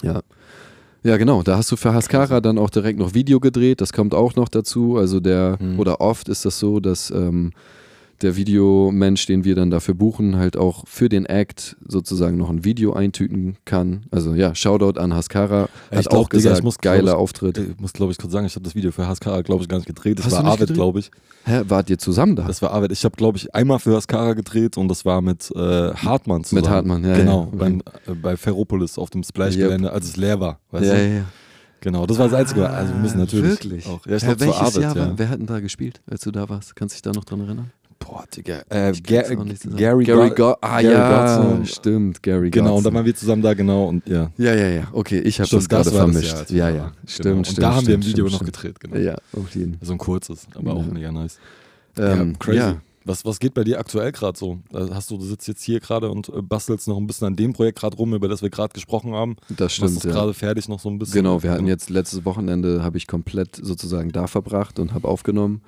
Ja. Ja, genau. Da hast du für Haskara dann auch direkt noch Video gedreht. Das kommt auch noch dazu. Also der, Mhm. oder oft ist das so, dass ähm, der Videomensch, den wir dann dafür buchen, halt auch für den Act sozusagen noch ein Video eintüten kann. Also ja, Shoutout an Haskara. Ich Hat glaub, auch gesagt, ich muss, geiler ich, Auftritt. Ich muss, glaube ich, kurz sagen, ich habe das Video für Haskara, glaube ich, gar nicht gedreht. Das Hast war gedreht? glaube ich. Hä, wart ihr zusammen da? Das war Arvid. Ich habe, glaube ich, einmal für Haskara gedreht und das war mit äh, Hartmann zusammen. Mit Hartmann, ja, Genau, ja. beim, äh, bei Ferropolis auf dem Splash-Gelände, als es leer war. Weißt ja, du? ja, ja. Genau, das war das Einzige. Also wir müssen natürlich Wirklich? auch. Ja, ich zu welches Arvid, Jahr ja. wer hat denn da gespielt, als du da warst? Kannst du dich da noch dran erinnern? Boah, Digga. Äh, Ga. Gary, Gary Go- Ah Gary ja, Godson. stimmt, Gary Genau, und dann waren wir zusammen da, genau. Und ja. Ja, ja, ja. Okay, ich habe Stimmt, das gerade das vermischt. Jahr, wir ja, ja. waren. Stimmt, genau. stimmt. Und da haben wir ein stimmt, Video stimmt, noch stimmt. gedreht, genau. Ja, auf jeden. So ein kurzes, aber auch mega nice. Ähm, ja, crazy. Ja, Was, was geht bei dir aktuell gerade so? Hast du, du sitzt jetzt hier gerade und äh, bastelst noch ein bisschen an dem Projekt gerade rum, über das wir gerade gesprochen haben. das stimmt. es Ja. gerade fertig noch so ein bisschen? Genau, wir hatten jetzt letztes Wochenende, habe ich komplett sozusagen da verbracht und habe aufgenommen.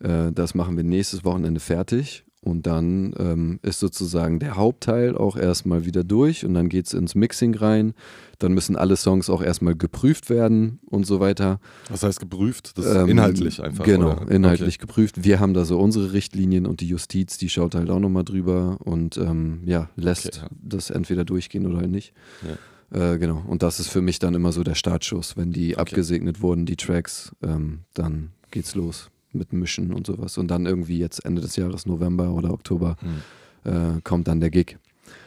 Äh, das machen wir nächstes Wochenende fertig. Und dann ähm, ist sozusagen der Hauptteil auch erstmal wieder durch und dann geht es ins Mixing rein. Dann müssen alle Songs auch erstmal geprüft werden und so weiter. Was heißt geprüft? Das ist Ähm, inhaltlich einfach. Genau, oder? inhaltlich geprüft. Wir haben da so unsere Richtlinien und die Justiz, die schaut halt auch nochmal drüber und ähm, ja, lässt Okay, ja. das entweder durchgehen oder halt nicht. Ja. Äh, genau, und das ist für mich dann immer so der Startschuss. Wenn die okay. abgesegnet wurden, die Tracks, ähm, dann geht's los mit Mischen und sowas. Und dann irgendwie jetzt Ende des Jahres, November oder Oktober, mhm. äh, kommt dann der Gig.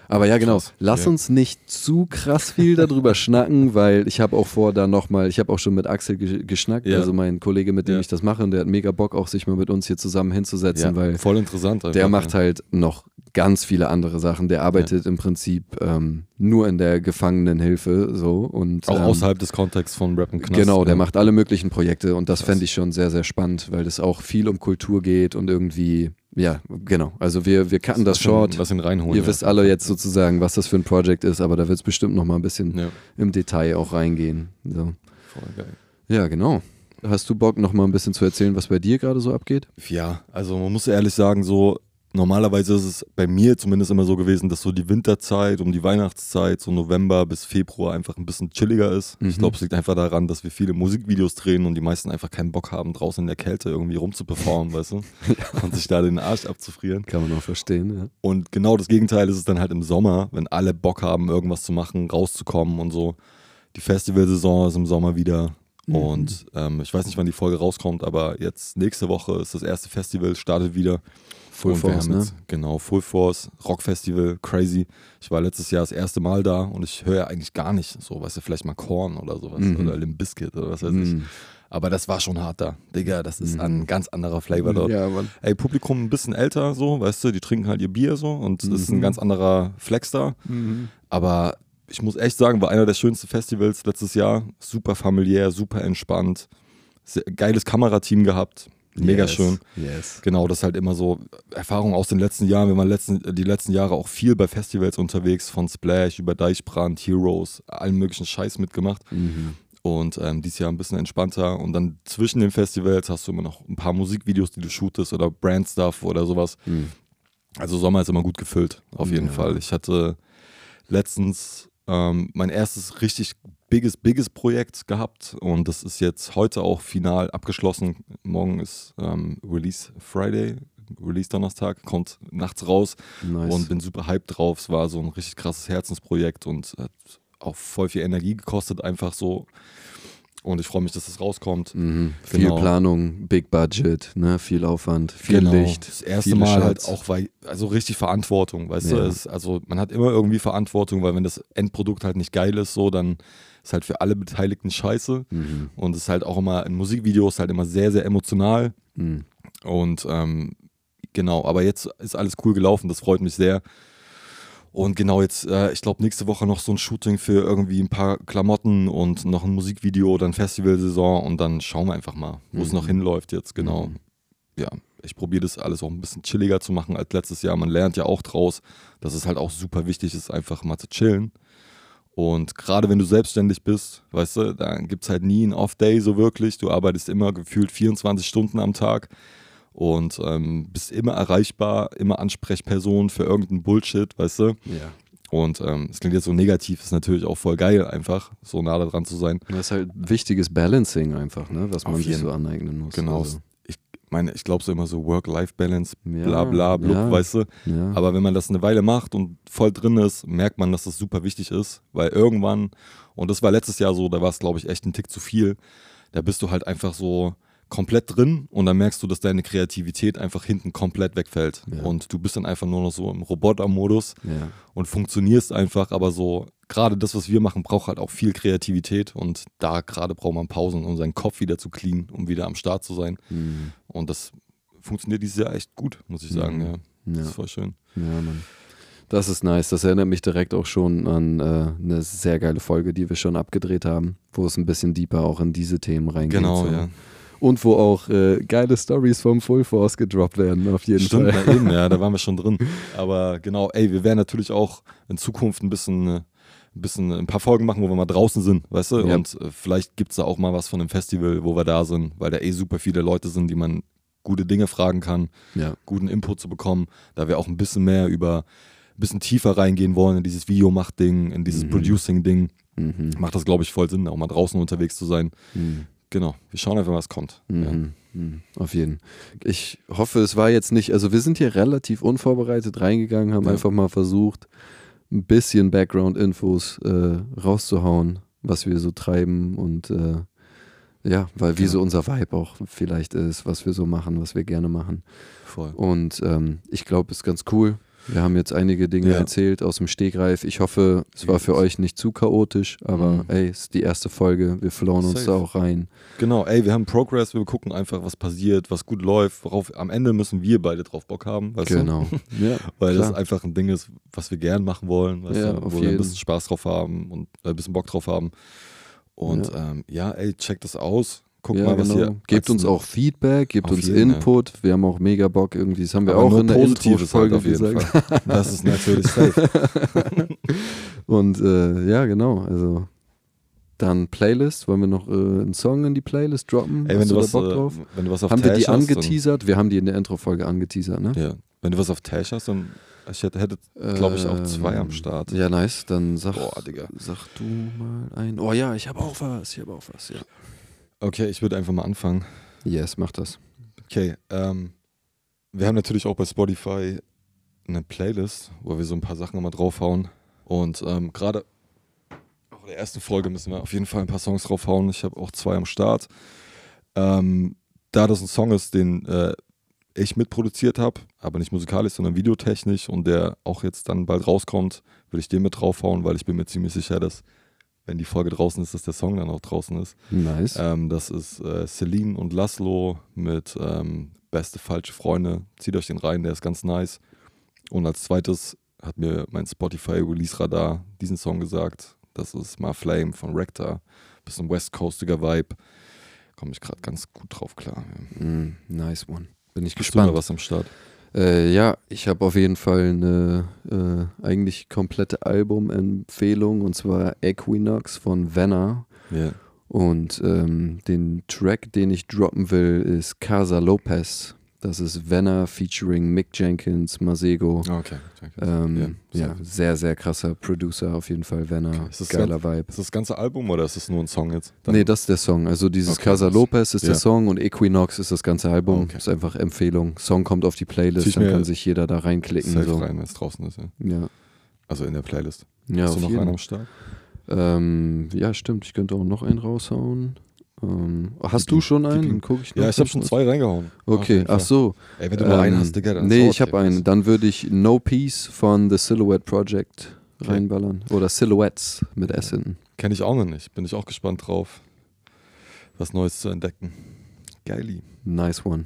Aber ja, genau. Krass. Lass ja. uns nicht zu krass viel darüber schnacken, weil ich habe auch vor, da nochmal, ich habe auch schon mit Axel geschnackt, ja. also mein Kollege, mit dem ja. ich das mache, und der hat mega Bock, auch sich mal mit uns hier zusammen hinzusetzen, weil voll interessant. Einfach, der macht halt noch ganz viele andere Sachen. Der arbeitet im Prinzip ähm, nur in der Gefangenenhilfe so und auch ähm, außerhalb des Kontexts von Rap und Knast. Genau, der macht alle möglichen Projekte und das fände ich schon sehr, sehr spannend, weil das auch viel um Kultur geht und irgendwie ja, genau. Also wir, wir cutten das, das short. Was ihn reinholen. Ihr ja. wisst alle jetzt sozusagen, was das für ein Projekt ist, aber da wird es bestimmt noch mal ein bisschen ja. im Detail auch reingehen. So. Voll geil. Ja, genau. Hast du Bock, noch mal ein bisschen zu erzählen, was bei dir gerade so abgeht? Ja, also man muss ehrlich sagen, so normalerweise ist es bei mir zumindest immer so gewesen, dass so die Winterzeit um die Weihnachtszeit, so November bis Februar einfach ein bisschen chilliger ist. Mhm. Ich glaube, es liegt einfach daran, dass wir viele Musikvideos drehen und die meisten einfach keinen Bock haben, draußen in der Kälte irgendwie rumzuperformen, weißt du? ja. Und sich da den Arsch abzufrieren. Kann man auch verstehen, ja. Und genau das Gegenteil ist es dann halt im Sommer, wenn alle Bock haben, irgendwas zu machen, rauszukommen und so. Die Festivalsaison ist im Sommer wieder. Mhm. Und ähm, ich weiß nicht, wann die Folge rauskommt, aber jetzt nächste Woche ist das erste Festival, startet wieder. Full Force, ne? Genau, Full Force, Rockfestival, crazy. Ich war letztes Jahr das erste Mal da und ich höre ja eigentlich gar nicht so, weißt du, vielleicht mal Korn oder sowas mhm. oder Limp Bizkit oder was weiß mhm. ich. Aber das war schon hart da. Digga, das ist mhm. ein ganz anderer Flavor dort. Ja, Mann. Ey, Publikum ein bisschen älter so, weißt du, die trinken halt ihr Bier so und es ist ein mhm. ganz anderer Flex da. Mhm. Aber ich muss echt sagen, war einer der schönsten Festivals letztes Jahr. Super familiär, super entspannt. Sehr, geiles Kamerateam gehabt. Mega yes, schön. Yes. Genau, das ist halt immer so Erfahrung aus den letzten Jahren. Wir waren letzten, die letzten Jahre auch viel bei Festivals unterwegs, von Splash über Deichbrand, Heroes, allen möglichen Scheiß mitgemacht. Mhm. Und ähm, dieses Jahr ein bisschen entspannter. Und dann zwischen den Festivals hast du immer noch ein paar Musikvideos, die du shootest oder Brand-Stuff oder sowas. Mhm. Also Sommer ist immer gut gefüllt, auf jeden ja. Fall. Ich hatte letztens ähm, mein erstes richtig bigges, bigges Projekt gehabt und das ist jetzt heute auch final abgeschlossen. Morgen ist ähm, Release Friday, Release Donnerstag, kommt nachts raus nice. und bin super hyped drauf. Es war so ein richtig krasses Herzensprojekt und hat auch voll viel Energie gekostet, einfach so und ich freue mich, dass es das rauskommt. Mhm. Viel genau. Planung, Big Budget, ne? viel Aufwand, viel genau. Licht. Das erste Mal Schatz. halt auch, weil, also richtig Verantwortung, weißt ja. du? Es, also man hat immer irgendwie Verantwortung, weil wenn das Endprodukt halt nicht geil ist, so, dann ist halt für alle Beteiligten scheiße. Mhm. Und es ist halt auch immer, ein Musikvideo ist halt immer sehr, sehr emotional. Mhm. Und ähm, genau, aber jetzt ist alles cool gelaufen, das freut mich sehr. Und genau jetzt, äh, ich glaube, nächste Woche noch so ein Shooting für irgendwie ein paar Klamotten und noch ein Musikvideo oder ein Festivalsaison und dann schauen wir einfach mal, wo es mhm. noch hinläuft jetzt, genau. Mhm. Ja, ich probiere das alles auch ein bisschen chilliger zu machen als letztes Jahr. Man lernt ja auch draus, dass es halt auch super wichtig ist, einfach mal zu chillen. Und gerade wenn du selbstständig bist, weißt du, dann gibt es halt nie einen Off-Day so wirklich. Du arbeitest immer gefühlt 24 Stunden am Tag und ähm, bist immer erreichbar, immer Ansprechperson für irgendeinen Bullshit, weißt du? Ja. Und ähm, es ähm, klingt jetzt so negativ, ist natürlich auch voll geil, einfach so nah dran zu sein. Das ist halt wichtiges Balancing einfach, ne? was man Auf sich so aneignen muss. Genau. Also. Ich meine, ich glaube so immer so Work-Life-Balance, bla bla, blub, ja, weißt du. Ja. Aber wenn man das eine Weile macht und voll drin ist, merkt man, dass das super wichtig ist, weil irgendwann, und das war letztes Jahr so, da war es glaube ich echt ein Tick zu viel, da bist du halt einfach so, komplett drin und dann merkst du, dass deine Kreativität einfach hinten komplett wegfällt. Ja. Und du bist dann einfach nur noch so im Roboter-Modus ja. und funktionierst einfach, aber so, gerade das, was wir machen, braucht halt auch viel Kreativität und da gerade braucht man Pausen, um seinen Kopf wieder zu clean, um wieder am Start zu sein. Mhm. Und das funktioniert dieses Jahr echt gut, muss ich sagen. Mhm. Ja. Das ist voll schön. Ja, Mann. Das ist nice. Das erinnert mich direkt auch schon an äh, eine sehr geile Folge, die wir schon abgedreht haben, wo es ein bisschen deeper auch in diese Themen reingeht. Genau, so. ja und wo auch äh, geile Stories vom Full Force gedroppt werden, auf jeden Stimmt, Fall. Eben, ja, da waren wir schon drin. Aber genau, ey, wir werden natürlich auch in Zukunft ein bisschen, äh, ein bisschen ein paar Folgen machen, wo wir mal draußen sind, weißt du? Ja. Und äh, vielleicht gibt es da auch mal was von einem Festival, wo wir da sind, weil da eh super viele Leute sind, die man gute Dinge fragen kann, ja. guten Input zu bekommen, da wir auch ein bisschen mehr über ein bisschen tiefer reingehen wollen in dieses Videomacht-Ding, in dieses mhm. Producing-Ding. Mhm. Macht das, glaube ich, voll Sinn, auch mal draußen unterwegs zu sein. Mhm. Genau, wir schauen einfach, was kommt. Mhm. Ja. Mhm. Auf jeden. Ich hoffe, es war jetzt nicht, also wir sind hier relativ unvorbereitet reingegangen, haben ja. einfach mal versucht, ein bisschen Background-Infos äh, rauszuhauen, was wir so treiben und äh, ja, weil wie Ja. so unser Vibe auch vielleicht ist, was wir so machen, was wir gerne machen. Voll. Und ähm, ich glaube, es ist ganz cool. Wir haben jetzt einige Dinge Ja. erzählt aus dem Stegreif. Ich hoffe, es war für euch nicht zu chaotisch, aber Mhm. ey, es ist die erste Folge. Wir flowen uns da auch rein. Genau, ey, wir haben Progress, wir gucken einfach, was passiert, was gut läuft, worauf am Ende müssen wir beide drauf Bock haben, Genau. Ja? Weil das klar. einfach ein Ding ist, was wir gern machen wollen, Ja, du? wo wir ein jeden. bisschen Spaß drauf haben und äh, ein bisschen Bock drauf haben. Und ja, ähm, ja ey, checkt das aus. Guck ja, mal, was genau. ihr. Gebt uns auch Feedback, gebt uns jeden, ja. Input. Wir haben auch mega Bock irgendwie. Das haben wir Aber auch in der halt Intro-Folge auf jeden gesagt. Das ist natürlich safe. Und äh, ja, genau. Also dann Playlist. Wollen wir noch äh, einen Song in die Playlist droppen? Ey, wenn Hast du, was, Bock äh, drauf? wenn du was auf Haben wir die Tash angeteasert? Wir haben die in der Intro-Folge angeteasert, ne? Ja. Wenn du was auf Tash hast, dann ich hätte, hätte glaube ich, auch zwei am Start. Ähm, Ja, nice. Dann sag, Boah, sag du mal ein. Oh ja, ich habe auch was. Ich habe auch was, ja. Okay, ich würde einfach mal anfangen. Yes, mach das. Okay, ähm, wir haben natürlich auch bei Spotify eine Playlist, wo wir so ein paar Sachen immer draufhauen. Und ähm, gerade auch in der ersten Folge müssen wir auf jeden Fall ein paar Songs draufhauen. Ich habe auch zwei am Start. Ähm, da das ein Song ist, den äh, ich mitproduziert habe, aber nicht musikalisch, sondern videotechnisch und der auch jetzt dann bald rauskommt, würde ich den mit draufhauen, weil ich bin mir ziemlich sicher, dass wenn die Folge draußen ist, dass der Song dann auch draußen ist. Nice. Ähm, das ist äh, Celine und Laszlo mit ähm, Beste falsche Freunde. Zieht euch den rein, der ist ganz nice. Und als zweites hat mir mein Spotify Release Radar diesen Song gesagt. Das ist My Flame von Rector. Bisschen West Coastiger Vibe. Komme ich gerade ganz gut drauf klar. Mm, nice one. Bin ich Hast du da gespannt. was am Start? Äh, ja, ich habe auf jeden Fall eine äh, eigentlich komplette Albumempfehlung und zwar Equinox von Venna. Ja. Und ähm, den Track, den ich droppen will, ist Casa Lopez. Das ist Venna featuring Mick Jenkins, Masego. Okay. danke. Ähm, Ja, ja, sehr, sehr krasser Producer auf jeden Fall, Venna. Okay. Ist das Geiler Vibe. Ist das das ganze Album oder ist es nur ein Song jetzt? Dann- Nee, das ist der Song. Also dieses Okay, Casa. Lopez ist der Ja. Song und Equinox ist das ganze Album. Okay. Ist einfach Empfehlung. Song kommt auf die Playlist, dann kann sich jeder da reinklicken. Safe So. rein, wenn es draußen ist. Ja. Ja, Also in der Playlist. ja Hast du noch jeden. einen am Start? Ähm, ja, stimmt. Ich könnte auch noch einen raushauen. Ähm, hast ihm, du schon einen? Dann guck ich noch Ja, ich habe schon zwei reingehauen. Okay, ach Fall. so. Ey, wenn du nur einen Ähm, hast, Digga, dann Nee, ich habe einen. Dann würde ich No Peace von The Silhouette Project Okay. reinballern. Oder Silhouettes mit S hinten. Kenne ich auch noch nicht. Bin ich auch gespannt drauf, was Neues zu entdecken. Geili. Nice one.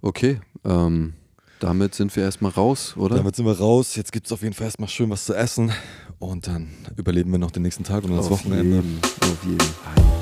Okay, ähm, damit sind wir erstmal raus, oder? Damit sind wir raus. Jetzt gibt es auf jeden Fall erstmal schön was zu essen. Und dann überleben wir noch den nächsten Tag und das Wochenende. jeden, auf jeden.